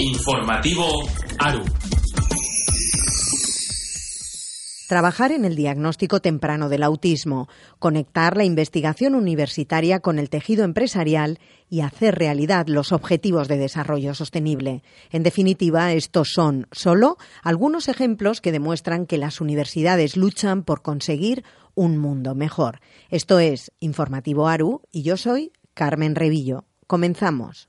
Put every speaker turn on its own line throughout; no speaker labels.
Informativo ARU.
Trabajar en el diagnóstico temprano del autismo, conectar la investigación universitaria con el tejido empresarial y hacer realidad los objetivos de desarrollo sostenible. En definitiva, estos son solo algunos ejemplos que demuestran que las universidades luchan por conseguir un mundo mejor. Esto es Informativo ARU y yo soy Carmen Revillo. Comenzamos.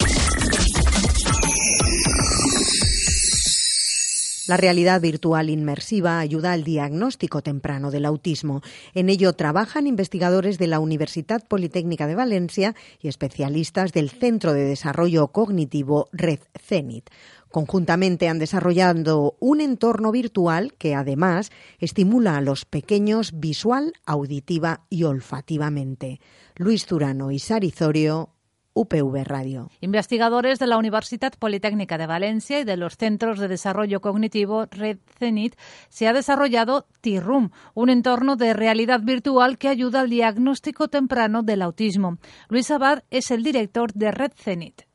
La realidad virtual inmersiva ayuda al diagnóstico temprano del autismo. En ello trabajan investigadores de la Universidad Politécnica de Valencia y especialistas del Centro de Desarrollo Cognitivo Red Cenit. Conjuntamente han desarrollado un entorno virtual que además estimula a los pequeños visual, auditiva y olfativamente. Luis Turano y Sarizorio UPV Radio.
Investigadores de la Universidad Politécnica de Valencia y de los Centros de Desarrollo Cognitivo Red Cenit se ha desarrollado T-Room, un entorno de realidad virtual que ayuda al diagnóstico temprano del autismo. Luis Abad es el director de Red Cenit.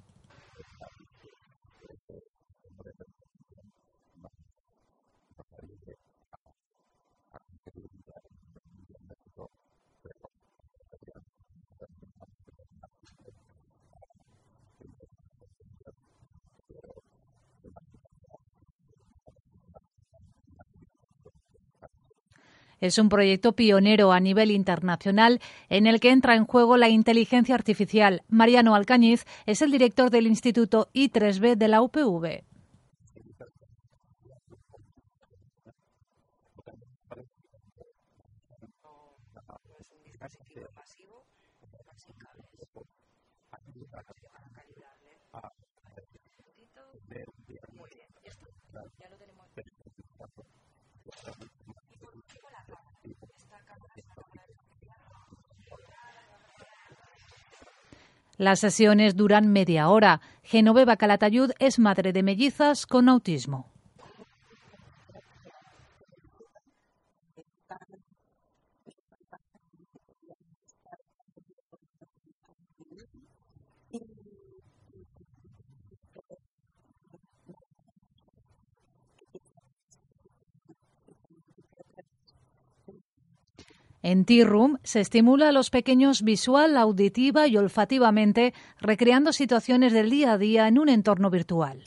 Es un proyecto pionero a nivel internacional en el que entra en juego la inteligencia artificial. Mariano Alcañiz es el director del Instituto I3B de la UPV. Las sesiones duran media hora. Genoveva Calatayud es madre de mellizas con autismo. En Tea Room se estimula a los pequeños visual, auditiva y olfativamente, recreando situaciones del día a día en un entorno virtual.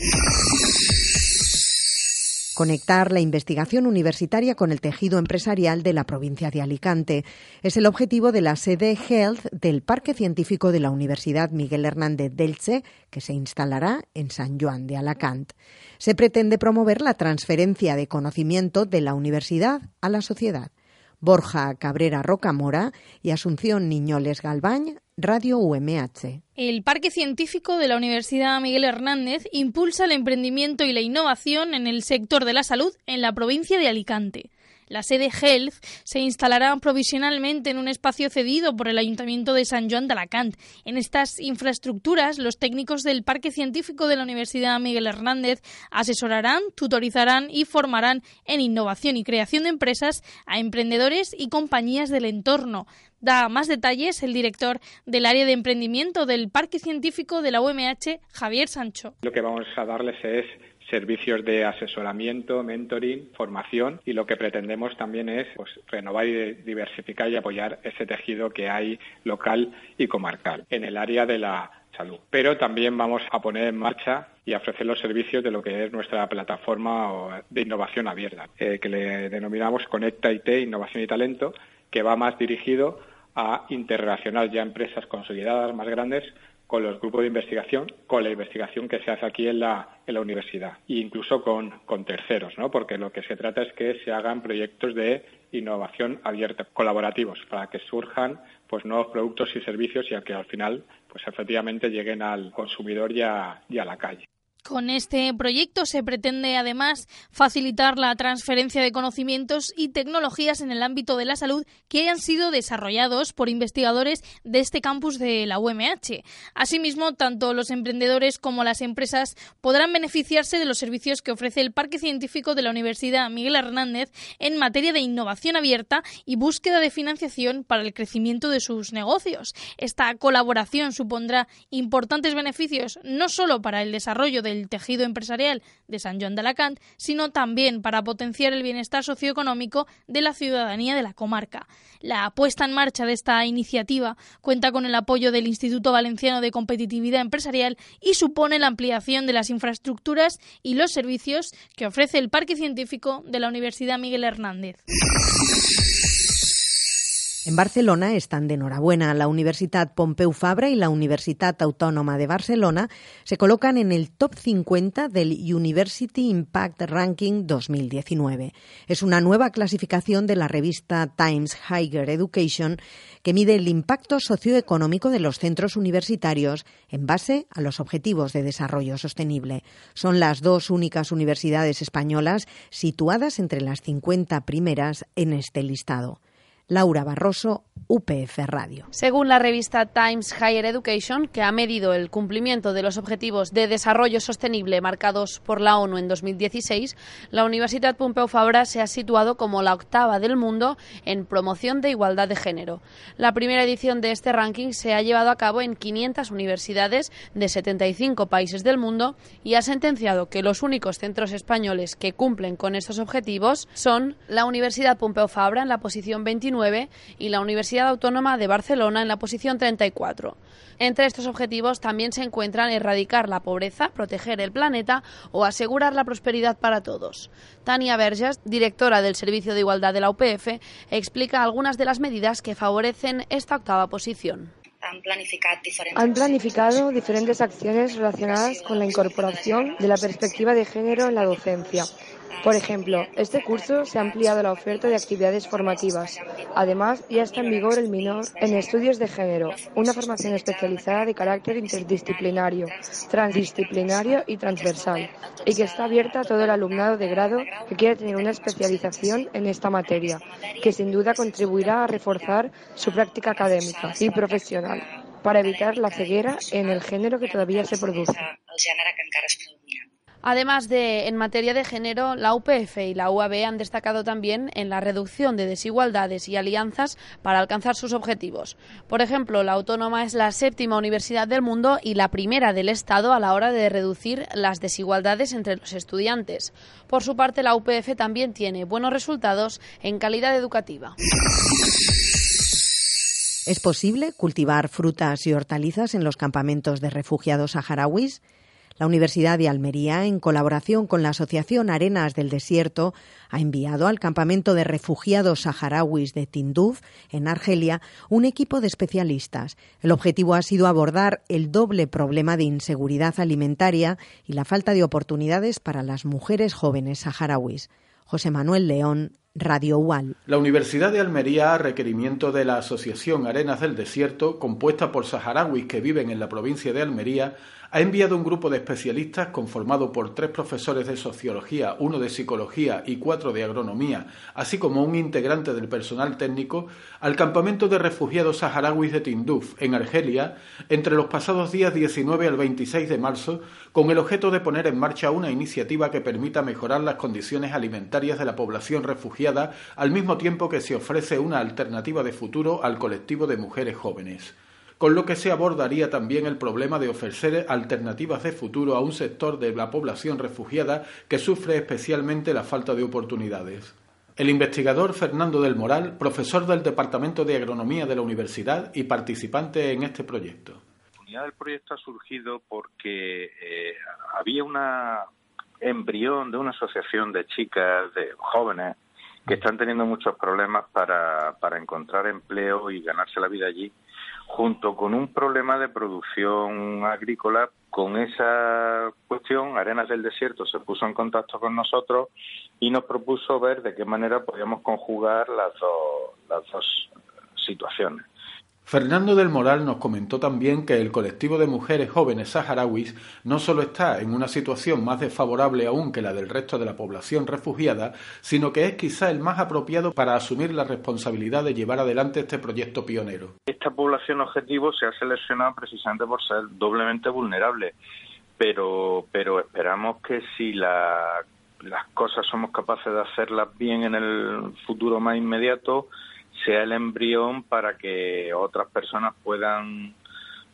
Conectar la investigación universitaria con el tejido empresarial de la provincia de Alicante es el objetivo de la sede Health del Parque Científico de la Universidad Miguel Hernández Delche, que se instalará en San Juan de Alacant. Se pretende promover la transferencia de conocimiento de la universidad a la sociedad. Borja Cabrera Rocamora y Asunción Niñoles Galbañ, Radio UMH.
El Parque Científico de la Universidad Miguel Hernández impulsa el emprendimiento y la innovación en el sector de la salud en la provincia de Alicante. La sede Health se instalará provisionalmente en un espacio cedido por el Ayuntamiento de San Juan de Alacant. En estas infraestructuras, los técnicos del Parque Científico de la Universidad Miguel Hernández asesorarán, tutorizarán y formarán en innovación y creación de empresas a emprendedores y compañías del entorno. Da más detalles el director del área de emprendimiento del Parque Científico de la UMH, Javier Sancho.
Lo que vamos a darles es servicios de asesoramiento, mentoring, formación y lo que pretendemos también es pues, renovar y diversificar y apoyar ese tejido que hay local y comarcal en el área de la salud. Pero también vamos a poner en marcha y ofrecer los servicios de lo que es nuestra plataforma de innovación abierta, eh, que le denominamos Conecta IT, Innovación y Talento, que va más dirigido a interrelacionar ya empresas consolidadas más grandes con los grupos de investigación, con la investigación que se hace aquí en la, en la universidad e incluso con, terceros, ¿no? porque lo que se trata es que se hagan proyectos de innovación abierta, colaborativos, para que surjan pues nuevos productos y servicios y a que al final pues efectivamente lleguen al consumidor y a la calle.
Con este proyecto se pretende además facilitar la transferencia de conocimientos y tecnologías en el ámbito de la salud que hayan sido desarrollados por investigadores de este campus de la UMH. Asimismo, tanto los emprendedores como las empresas podrán beneficiarse de los servicios que ofrece el Parque Científico de la Universidad Miguel Hernández en materia de innovación abierta y búsqueda de financiación para el crecimiento de sus negocios. Esta colaboración supondrá importantes beneficios no solo para el desarrollo del el tejido empresarial de San Joan de Alacant, sino también para potenciar el bienestar socioeconómico de la ciudadanía de la comarca. La puesta en marcha de esta iniciativa cuenta con el apoyo del Instituto Valenciano de Competitividad Empresarial y supone la ampliación de las infraestructuras y los servicios que ofrece el Parque Científico de la Universidad Miguel Hernández.
En Barcelona están de enhorabuena. La Universidad Pompeu Fabra y la Universidad Autónoma de Barcelona se colocan en el top 50 del University Impact Ranking 2019. Es una nueva clasificación de la revista Times Higher Education que mide el impacto socioeconómico de los centros universitarios en base a los objetivos de desarrollo sostenible. Son las dos únicas universidades españolas situadas entre las 50 primeras en este listado. Laura Barroso, UPF Radio.
Según la revista Times Higher Education, que ha medido el cumplimiento de los objetivos de desarrollo sostenible marcados por la ONU en 2016, la Universidad Pompeu Fabra se ha situado como la octava del mundo en promoción de igualdad de género. La primera edición de este ranking se ha llevado a cabo en 500 universidades de 75 países del mundo y ha sentenciado que los únicos centros españoles que cumplen con estos objetivos son la Universidad Pompeu Fabra en la posición 29 y la Universidad Autónoma de Barcelona en la posición 34. Entre estos objetivos también se encuentran erradicar la pobreza, proteger el planeta o asegurar la prosperidad para todos. Tania Verges, directora del Servicio de Igualdad de la UPF, explica algunas de las medidas que favorecen esta octava posición.
Han planificado diferentes acciones relacionadas con la incorporación de la perspectiva de género en la docencia por ejemplo, este curso se ha ampliado la oferta de actividades formativas. Además, ya está en vigor el minor en estudios de género, una formación especializada de carácter interdisciplinario, transdisciplinario y transversal, y que está abierta a todo el alumnado de grado que quiera tener una especialización en esta materia, que sin duda contribuirá a reforzar su práctica académica y profesional para evitar la ceguera en el género que todavía se produce.
Además de en materia de género, la UPF y la UAB han destacado también en la reducción de desigualdades y alianzas para alcanzar sus objetivos. Por ejemplo, la Autónoma es la séptima universidad del mundo y la primera del Estado a la hora de reducir las desigualdades entre los estudiantes. Por su parte, la UPF también tiene buenos resultados en calidad educativa.
¿Es posible cultivar frutas y hortalizas en los campamentos de refugiados saharauis? La Universidad de Almería, en colaboración con la Asociación Arenas del Desierto, ha enviado al campamento de refugiados saharauis de Tinduf, en Argelia, un equipo de especialistas. El objetivo ha sido abordar el doble problema de inseguridad alimentaria y la falta de oportunidades para las mujeres jóvenes saharauis. José Manuel León, Radio UAL.
La Universidad de Almería, a requerimiento de la Asociación Arenas del Desierto, compuesta por saharauis que viven en la provincia de Almería, ha enviado un grupo de especialistas conformado por tres profesores de sociología, uno de psicología y cuatro de agronomía, así como un integrante del personal técnico, al campamento de refugiados saharauis de Tinduf, en Argelia, entre los pasados días 19 al 26 de marzo, con el objeto de poner en marcha una iniciativa que permita mejorar las condiciones alimentarias de la población refugiada, al mismo tiempo que se ofrece una alternativa de futuro al colectivo de mujeres jóvenes con lo que se abordaría también el problema de ofrecer alternativas de futuro a un sector de la población refugiada que sufre especialmente la falta de oportunidades. El investigador Fernando del Moral, profesor del Departamento de Agronomía de la Universidad y participante en este proyecto.
La unidad del proyecto ha surgido porque eh, había una embrión de una asociación de chicas, de jóvenes, que están teniendo muchos problemas para, para encontrar empleo y ganarse la vida allí junto con un problema de producción agrícola. Con esa cuestión, Arenas del Desierto se puso en contacto con nosotros y nos propuso ver de qué manera podíamos conjugar las las dos situaciones.
Fernando del Moral nos comentó también que el colectivo de mujeres jóvenes saharauis no solo está en una situación más desfavorable aún que la del resto de la población refugiada, sino que es quizá el más apropiado para asumir la responsabilidad de llevar adelante este proyecto pionero.
Esta población objetivo se ha seleccionado precisamente por ser doblemente vulnerable, pero, pero esperamos que si las cosas somos capaces de hacerlas bien en el futuro más inmediato, sea el embrión para que otras personas puedan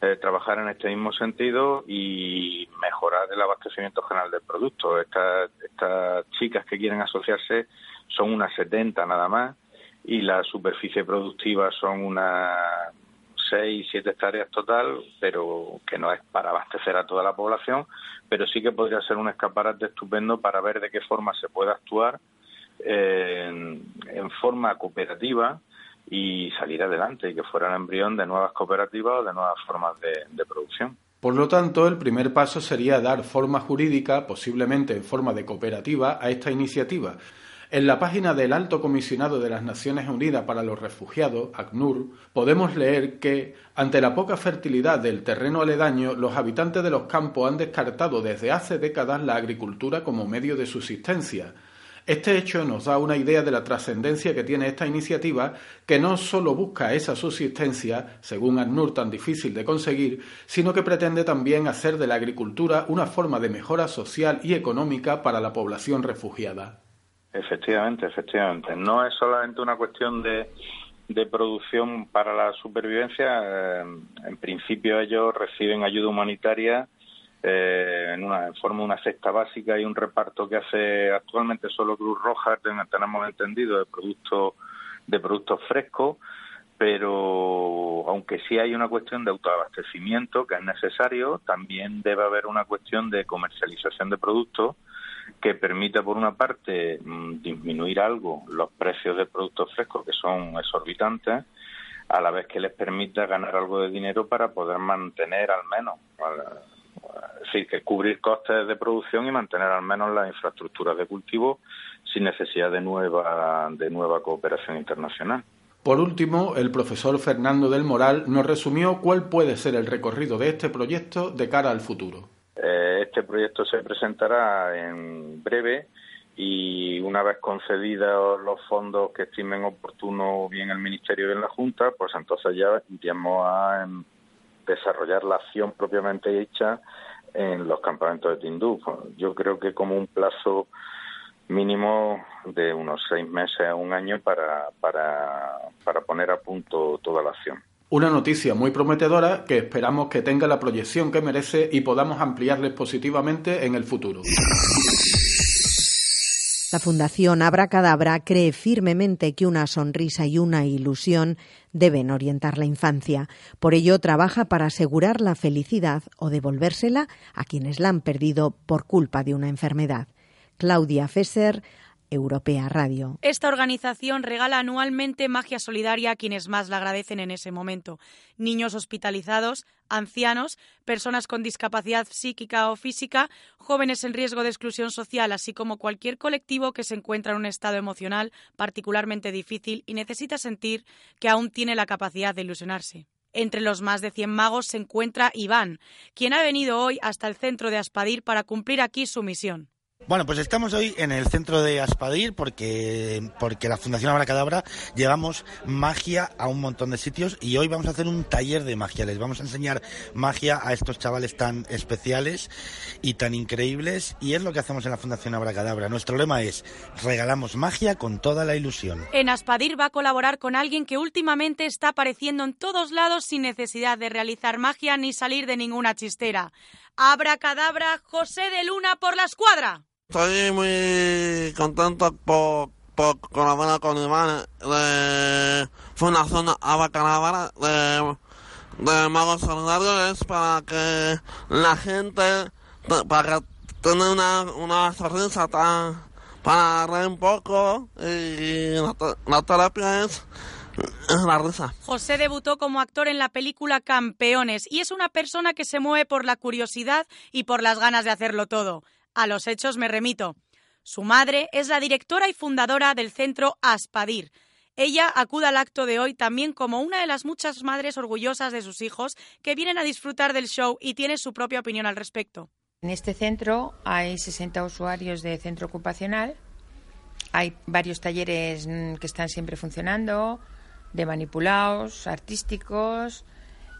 eh, trabajar en este mismo sentido y mejorar el abastecimiento general del producto. Estas, estas chicas que quieren asociarse son unas 70 nada más y la superficie productiva son unas 6, 7 hectáreas total, pero que no es para abastecer a toda la población, pero sí que podría ser un escaparate estupendo para ver de qué forma se puede actuar en, forma cooperativa y salir adelante y que fuera el embrión de nuevas cooperativas o de nuevas formas de producción.
Por lo tanto, el primer paso sería dar forma jurídica, posiblemente en forma de cooperativa, a esta iniciativa en la página del Alto Comisionado de las Naciones Unidas para los Refugiados, ACNUR, podemos leer que, ante la poca fertilidad del terreno aledaño, los habitantes de los campos han descartado desde hace décadas la agricultura como medio de subsistencia. Este hecho nos da una idea de la trascendencia que tiene esta iniciativa, que no solo busca esa subsistencia, según ACNUR tan difícil de conseguir, sino que pretende también hacer de la agricultura una forma de mejora social y económica para la población refugiada.
Efectivamente, efectivamente. No es solamente una cuestión de, de producción para la supervivencia. Eh, en principio ellos reciben ayuda humanitaria eh, en, una, forma una cesta básica y un reparto que hace actualmente solo Cruz Roja, tenemos entendido, de productos de productos frescos, pero aunque sí hay una cuestión de autoabastecimiento que es necesario, también debe haber una cuestión de comercialización de productos que permita, por una parte, mm, disminuir algo los precios de productos frescos, que son exorbitantes, a la vez que les permita ganar algo de dinero para poder mantener al menos, es decir, que cubrir costes de producción y mantener al menos las infraestructuras de cultivo sin necesidad de nueva, de nueva cooperación internacional.
Por último, el profesor Fernando del Moral nos resumió cuál puede ser el recorrido de este proyecto de cara al futuro.
Eh, este proyecto se presentará en breve y una vez concedidos los fondos que estimen oportuno bien el Ministerio y bien la Junta, pues entonces ya iríamos a em, desarrollar la acción propiamente hecha en los campamentos de Tindú. Yo creo que como un plazo mínimo de unos seis meses a un año para, para, para poner a punto toda la acción.
Una noticia muy prometedora que esperamos que tenga la proyección que merece y podamos ampliarles positivamente en el futuro.
La Fundación Abra Cadabra cree firmemente que una sonrisa y una ilusión deben orientar la infancia. Por ello, trabaja para asegurar la felicidad o devolvérsela a quienes la han perdido por culpa de una enfermedad. Claudia Fesser Europea Radio.
Esta organización regala anualmente magia solidaria a quienes más la agradecen en ese momento. Niños hospitalizados, ancianos, personas con discapacidad psíquica o física, jóvenes en riesgo de exclusión social, así como cualquier colectivo que se encuentra en un estado emocional particularmente difícil y necesita sentir que aún tiene la capacidad de ilusionarse. Entre los más de 100 magos se encuentra Iván, quien ha venido hoy hasta el centro de Aspadir para cumplir aquí su misión.
Bueno, pues estamos hoy en el centro de Aspadir porque, porque la Fundación Abracadabra llevamos magia a un montón de sitios y hoy vamos a hacer un taller de magia. Les vamos a enseñar magia a estos chavales tan especiales y tan increíbles y es lo que hacemos en la Fundación Abracadabra. Nuestro lema es regalamos magia con toda la ilusión.
En Aspadir va a colaborar con alguien que últimamente está apareciendo en todos lados sin necesidad de realizar magia ni salir de ninguna chistera. Abracadabra, José de Luna por la escuadra.
Estoy muy contento por, por colaborar con Iván de Fundación Abacalabra de, de Magos Solidarios para que la gente, para tener una, una sonrisa para reír un poco y la, terapia es la risa.
José debutó como actor en la película Campeones y es una persona que se mueve por la curiosidad y por las ganas de hacerlo todo. A los hechos me remito. Su madre es la directora y fundadora del centro Aspadir. Ella acude al acto de hoy también como una de las muchas madres orgullosas de sus hijos que vienen a disfrutar del show y tiene su propia opinión al respecto.
En este centro hay 60 usuarios de centro ocupacional. Hay varios talleres mm, que están siempre funcionando, de manipulados, artísticos,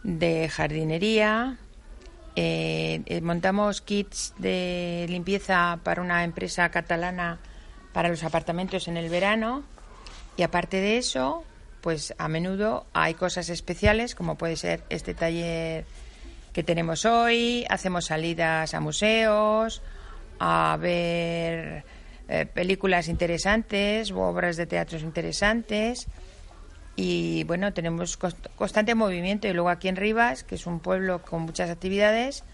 de jardinería, eh, eh, montamos kits de limpieza para una empresa catalana para los apartamentos en el verano. Y aparte de eso, pues a menudo hay cosas especiales como puede ser este taller que tenemos hoy, hacemos salidas a museos, a ver eh, películas interesantes o obras de teatros interesantes y bueno, tenemos constante movimiento. Y luego aquí en Rivas, que es un pueblo con muchas actividades,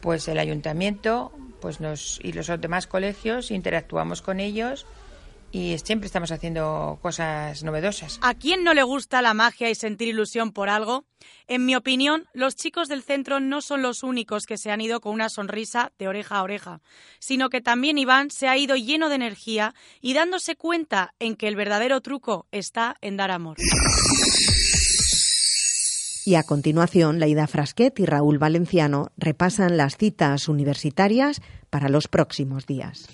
pues el ayuntamiento pues nos y los demás colegios interactuamos con ellos y siempre estamos haciendo cosas novedosas.
¿A quién no le gusta la magia y sentir ilusión por algo? En mi opinión, los chicos del centro no son los únicos que se han ido con una sonrisa de oreja a oreja, sino que también Iván se ha ido lleno de energía y dándose cuenta en que el verdadero truco está en dar amor.
Y a continuación, Laida Frasquet y Raúl Valenciano repasan las citas universitarias para los próximos días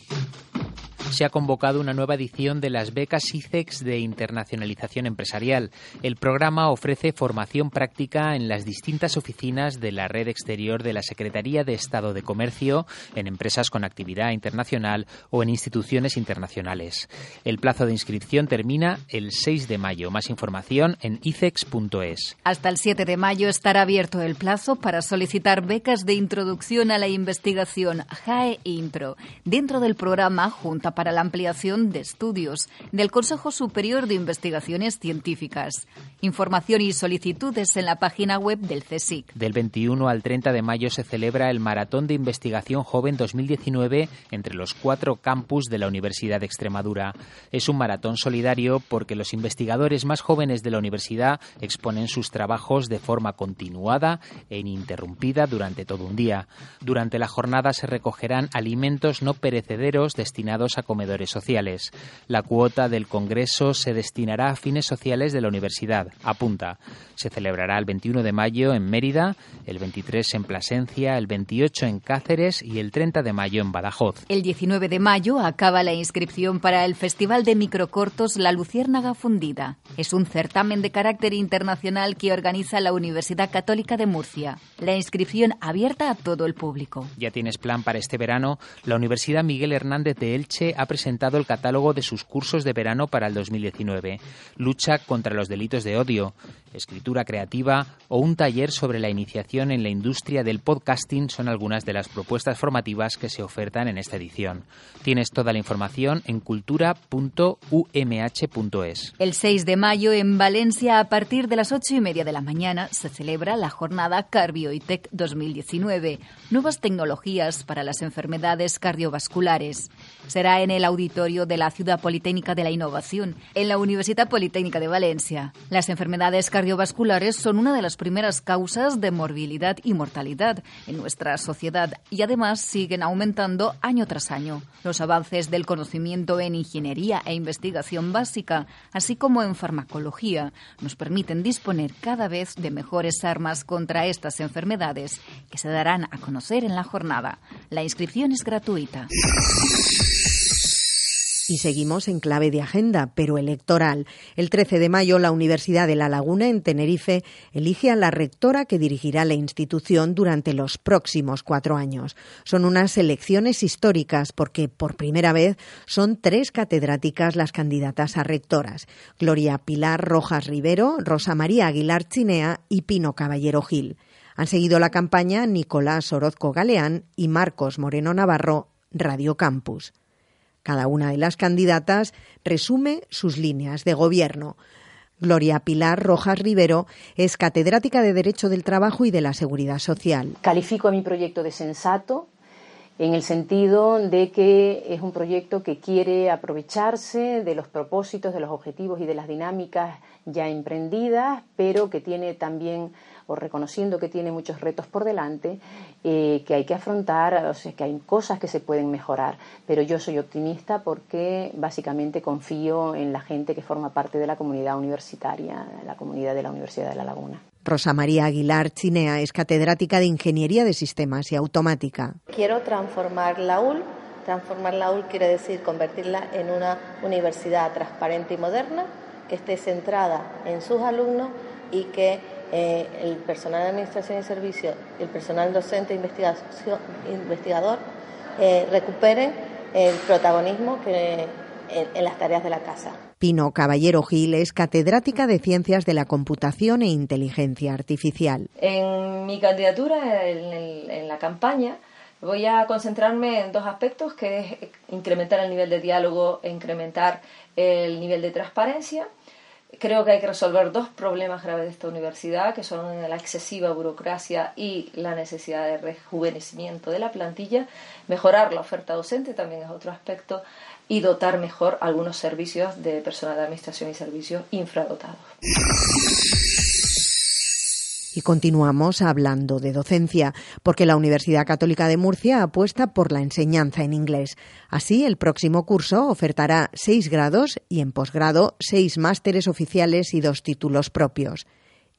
se ha convocado una nueva edición de las becas ICEX de internacionalización empresarial. El programa ofrece formación práctica en las distintas oficinas de la red exterior de la Secretaría de Estado de Comercio, en empresas con actividad internacional o en instituciones internacionales. El plazo de inscripción termina el 6 de mayo. Más información en icex.es.
Hasta el 7 de mayo estará abierto el plazo para solicitar becas de introducción a la investigación JAE Impro dentro del programa Junta para la ampliación de estudios del Consejo Superior de Investigaciones Científicas. Información y solicitudes en la página web del CSIC.
Del 21 al 30 de mayo se celebra el Maratón de Investigación Joven 2019 entre los cuatro campus de la Universidad de Extremadura. Es un maratón solidario porque los investigadores más jóvenes de la universidad exponen sus trabajos de forma continuada e ininterrumpida durante todo un día. Durante la jornada se recogerán alimentos no perecederos destinados a comedores sociales. La cuota del Congreso se destinará a fines sociales de la universidad. Apunta. Se celebrará el 21 de mayo en Mérida, el 23 en Plasencia, el 28 en Cáceres y el 30 de mayo en Badajoz.
El 19 de mayo acaba la inscripción para el Festival de Microcortos La Luciérnaga Fundida. Es un certamen de carácter internacional que organiza la Universidad Católica de Murcia. La inscripción abierta a todo el público.
¿Ya tienes plan para este verano? La Universidad Miguel Hernández de Elche ha presentado el catálogo de sus cursos de verano para el 2019. Lucha contra los delitos de odio, escritura creativa o un taller sobre la iniciación en la industria del podcasting son algunas de las propuestas formativas que se ofertan en esta edición. Tienes toda la información en cultura.umh.es.
El 6 de mayo en Valencia, a partir de las ocho y media de la mañana, se celebra la jornada Carbioitec 2019, nuevas tecnologías para las enfermedades cardiovasculares. Será en el auditorio de la Ciudad Politécnica de la Innovación, en la Universidad Politécnica de Valencia. Las enfermedades cardiovasculares son una de las primeras causas de morbilidad y mortalidad en nuestra sociedad y además siguen aumentando año tras año. Los avances del conocimiento en ingeniería e investigación básica, así como en farmacología, nos permiten disponer cada vez de mejores armas contra estas enfermedades que se darán a conocer en la jornada. La inscripción es gratuita.
Y seguimos en clave de agenda, pero electoral. El 13 de mayo, la Universidad de La Laguna, en Tenerife, elige a la rectora que dirigirá la institución durante los próximos cuatro años. Son unas elecciones históricas porque, por primera vez, son tres catedráticas las candidatas a rectoras. Gloria Pilar Rojas Rivero, Rosa María Aguilar Chinea y Pino Caballero Gil. Han seguido la campaña Nicolás Orozco Galeán y Marcos Moreno Navarro, Radio Campus. Cada una de las candidatas resume sus líneas de gobierno. Gloria Pilar Rojas Rivero es catedrática de Derecho del Trabajo y de la Seguridad Social.
Califico a mi proyecto de sensato en el sentido de que es un proyecto que quiere aprovecharse de los propósitos, de los objetivos y de las dinámicas ya emprendidas, pero que tiene también o reconociendo que tiene muchos retos por delante, eh, que hay que afrontar, o sea, que hay cosas que se pueden mejorar. Pero yo soy optimista porque básicamente confío en la gente que forma parte de la comunidad universitaria, la comunidad de la Universidad de La Laguna.
Rosa María Aguilar Chinea es catedrática de Ingeniería de Sistemas y Automática.
Quiero transformar la UL. Transformar la UL quiere decir convertirla en una universidad transparente y moderna, que esté centrada en sus alumnos y que eh, el personal de administración y servicio y el personal docente e investigador eh, recuperen el protagonismo que, en, las tareas de la casa.
Pino Caballero Gil es catedrática de Ciencias de la Computación e Inteligencia Artificial.
En mi candidatura, en, la campaña, voy a concentrarme en dos aspectos, que es incrementar el nivel de diálogo e incrementar el nivel de transparencia. Creo que hay que resolver dos problemas graves de esta universidad, que son la excesiva burocracia y la necesidad de rejuvenecimiento de la plantilla. Mejorar la oferta docente también es otro aspecto y dotar mejor algunos servicios de personal de administración y servicios infradotados.
Y continuamos hablando de docencia, porque la Universidad Católica de Murcia apuesta por la enseñanza en inglés. Así, el próximo curso ofertará seis grados y en posgrado seis másteres oficiales y dos títulos propios.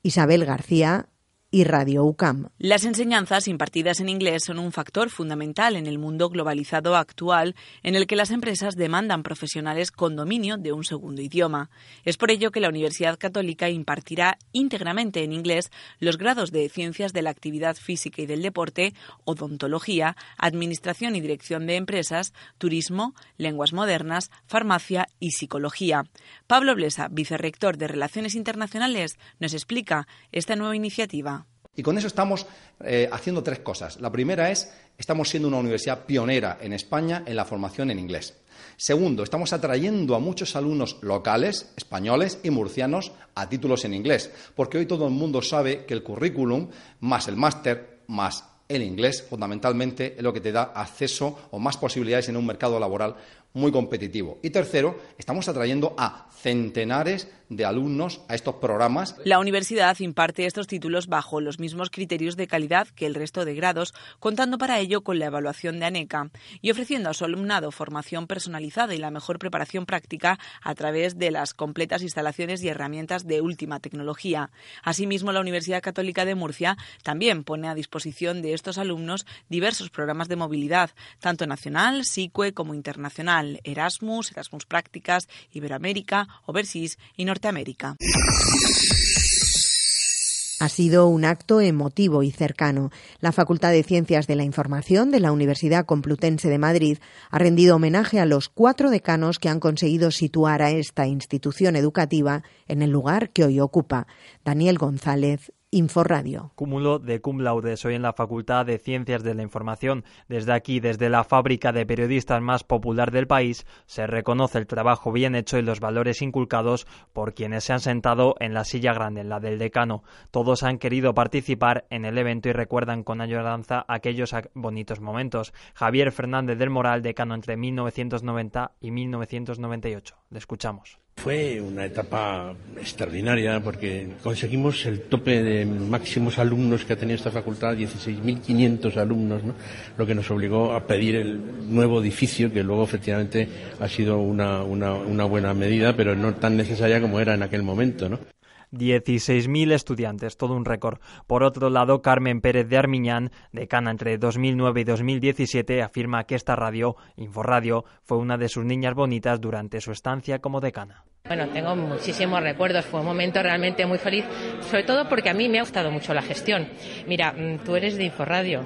Isabel García, y Radio UCAM.
Las enseñanzas impartidas en inglés son un factor fundamental en el mundo globalizado actual en el que las empresas demandan profesionales con dominio de un segundo idioma. Es por ello que la Universidad Católica impartirá íntegramente en inglés los grados de Ciencias de la Actividad Física y del Deporte, Odontología, Administración y Dirección de Empresas, Turismo, Lenguas Modernas, Farmacia y Psicología. Pablo Blesa, vicerrector de Relaciones Internacionales, nos explica esta nueva iniciativa.
Y con eso estamos eh, haciendo tres cosas. La primera es, estamos siendo una universidad pionera en España en la formación en inglés. Segundo, estamos atrayendo a muchos alumnos locales, españoles y murcianos a títulos en inglés, porque hoy todo el mundo sabe que el currículum más el máster más el inglés fundamentalmente es lo que te da acceso o más posibilidades en un mercado laboral muy competitivo. Y tercero, estamos atrayendo a centenares de alumnos a estos programas.
La universidad imparte estos títulos bajo los mismos criterios de calidad que el resto de grados, contando para ello con la evaluación de ANECA y ofreciendo a su alumnado formación personalizada y la mejor preparación práctica a través de las completas instalaciones y herramientas de última tecnología. Asimismo, la Universidad Católica de Murcia también pone a disposición de estos alumnos diversos programas de movilidad, tanto nacional, SICUE como internacional Erasmus, Erasmus Prácticas, Iberoamérica, Overseas y Norteamérica.
Ha sido un acto emotivo y cercano. La Facultad de Ciencias de la Información de la Universidad Complutense de Madrid ha rendido homenaje a los cuatro decanos que han conseguido situar a esta institución educativa en el lugar que hoy ocupa. Daniel González Inforradio.
Cúmulo de cum laude. Soy en la Facultad de Ciencias de la Información. Desde aquí, desde la fábrica de periodistas más popular del país, se reconoce el trabajo bien hecho y los valores inculcados por quienes se han sentado en la silla grande, en la del decano. Todos han querido participar en el evento y recuerdan con añoranza aquellos bonitos momentos. Javier Fernández del Moral, decano entre 1990 y 1998. Le escuchamos.
Fue una etapa extraordinaria porque conseguimos el tope de máximos alumnos que ha tenido esta facultad, 16.500 alumnos, ¿no? lo que nos obligó a pedir el nuevo edificio, que luego efectivamente ha sido una, una, una buena medida, pero no tan necesaria como era en aquel momento. ¿no?
16.000 estudiantes, todo un récord. Por otro lado, Carmen Pérez de Armiñán, decana entre 2009 y 2017, afirma que esta radio, Inforradio, fue una de sus niñas bonitas durante su estancia como decana.
Bueno, tengo muchísimos recuerdos, fue un momento realmente muy feliz, sobre todo porque a mí me ha gustado mucho la gestión. Mira, mm, tú eres de Inforradio.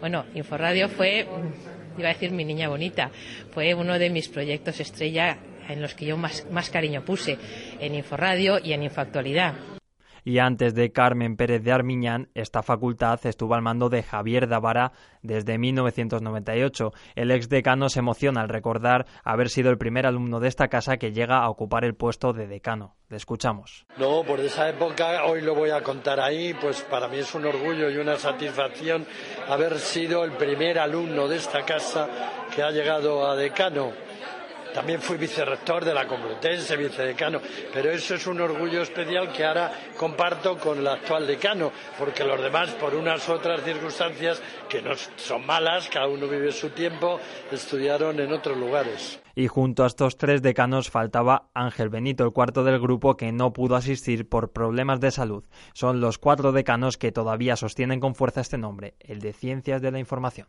Bueno, Inforradio fue, mm, iba a decir mi niña bonita, fue uno de mis proyectos estrella en los que yo más, más cariño puse, en Inforadio y en Infoactualidad
y antes de Carmen Pérez de Armiñán, esta facultad estuvo al mando de Javier Davara desde 1998. El ex decano se emociona al recordar haber sido el primer alumno de esta casa que llega a ocupar el puesto de decano. Le escuchamos.
No, por esa época, hoy lo voy a contar ahí, pues para mí es un orgullo y una satisfacción haber sido el primer alumno de esta casa que ha llegado a decano también fui vicerrector de la Complutense, vicedecano, pero eso es un orgullo especial que ahora comparto con el actual decano, porque los demás, por unas otras circunstancias que no son malas, cada uno vive su tiempo, estudiaron en otros lugares.
Y junto a estos tres decanos faltaba Ángel Benito, el cuarto del grupo que no pudo asistir por problemas de salud. Son los cuatro decanos que todavía sostienen con fuerza este nombre, el de Ciencias de la Información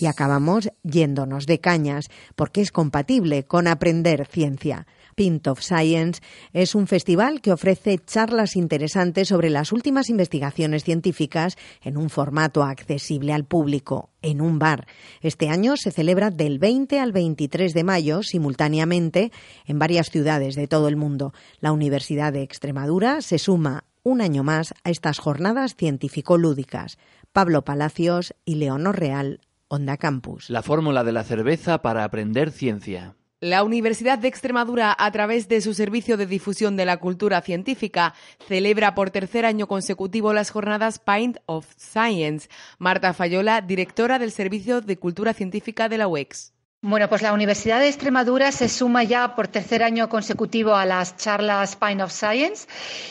y acabamos yéndonos de cañas porque es compatible con aprender ciencia. Pint of Science es un festival que ofrece charlas interesantes sobre las últimas investigaciones científicas en un formato accesible al público, en un bar. Este año se celebra del 20 al 23 de mayo simultáneamente en varias ciudades de todo el mundo. La Universidad de Extremadura se suma un año más a estas jornadas científico-lúdicas. Pablo Palacios y Leonor Real, Onda Campus.
La fórmula de la cerveza para aprender ciencia.
La Universidad de Extremadura, a través de su Servicio de Difusión de la Cultura Científica, celebra por tercer año consecutivo las jornadas Pint of Science. Marta Fayola, directora del Servicio de Cultura Científica de la UEX.
Bueno, pues la Universidad de Extremadura se suma ya por tercer año consecutivo a las charlas Pine of Science.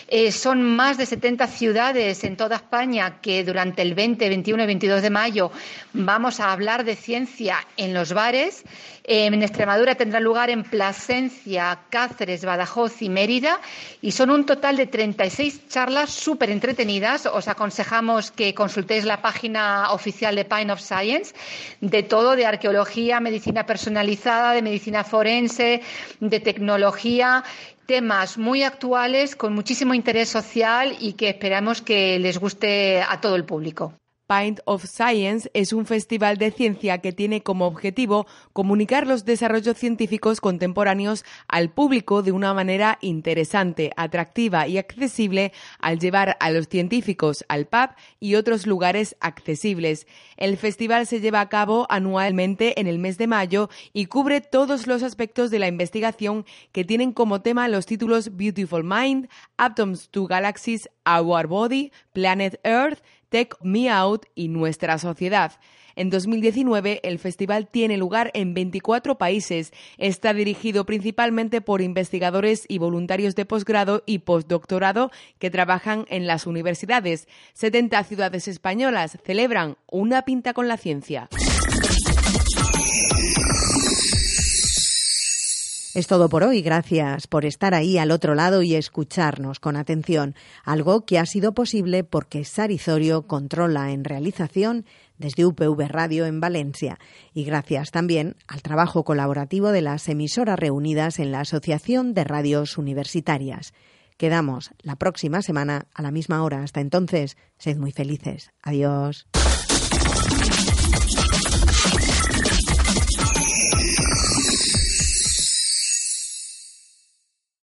Eh, son más de 70 ciudades en toda España que durante el 20, 21 y 22 de mayo vamos a hablar de ciencia en los bares. Eh, en Extremadura tendrá lugar en Plasencia, Cáceres, Badajoz y Mérida y son un total de 36 charlas súper entretenidas. Os aconsejamos que consultéis la página oficial de Pine of Science de todo, de arqueología, medicina personalizada, de medicina forense, de tecnología temas muy actuales con muchísimo interés social y que esperamos que les guste a todo el público.
Pint of Science es un festival de ciencia que tiene como objetivo comunicar los desarrollos científicos contemporáneos al público de una manera interesante, atractiva y accesible al llevar a los científicos al pub y otros lugares accesibles. El festival se lleva a cabo anualmente en el mes de mayo y cubre todos los aspectos de la investigación que tienen como tema los títulos Beautiful Mind, Atoms to Galaxies, Our Body, Planet Earth, Take Me Out y Nuestra Sociedad. En 2019, el festival tiene lugar en 24 países. Está dirigido principalmente por investigadores y voluntarios de posgrado y postdoctorado que trabajan en las universidades. 70 ciudades españolas celebran una pinta con la ciencia.
Es todo por hoy. Gracias por estar ahí al otro lado y escucharnos con atención. Algo que ha sido posible porque Sarizorio controla en realización desde UPV Radio en Valencia. Y gracias también al trabajo colaborativo de las emisoras reunidas en la Asociación de Radios Universitarias. Quedamos la próxima semana a la misma hora. Hasta entonces, sed muy felices. Adiós.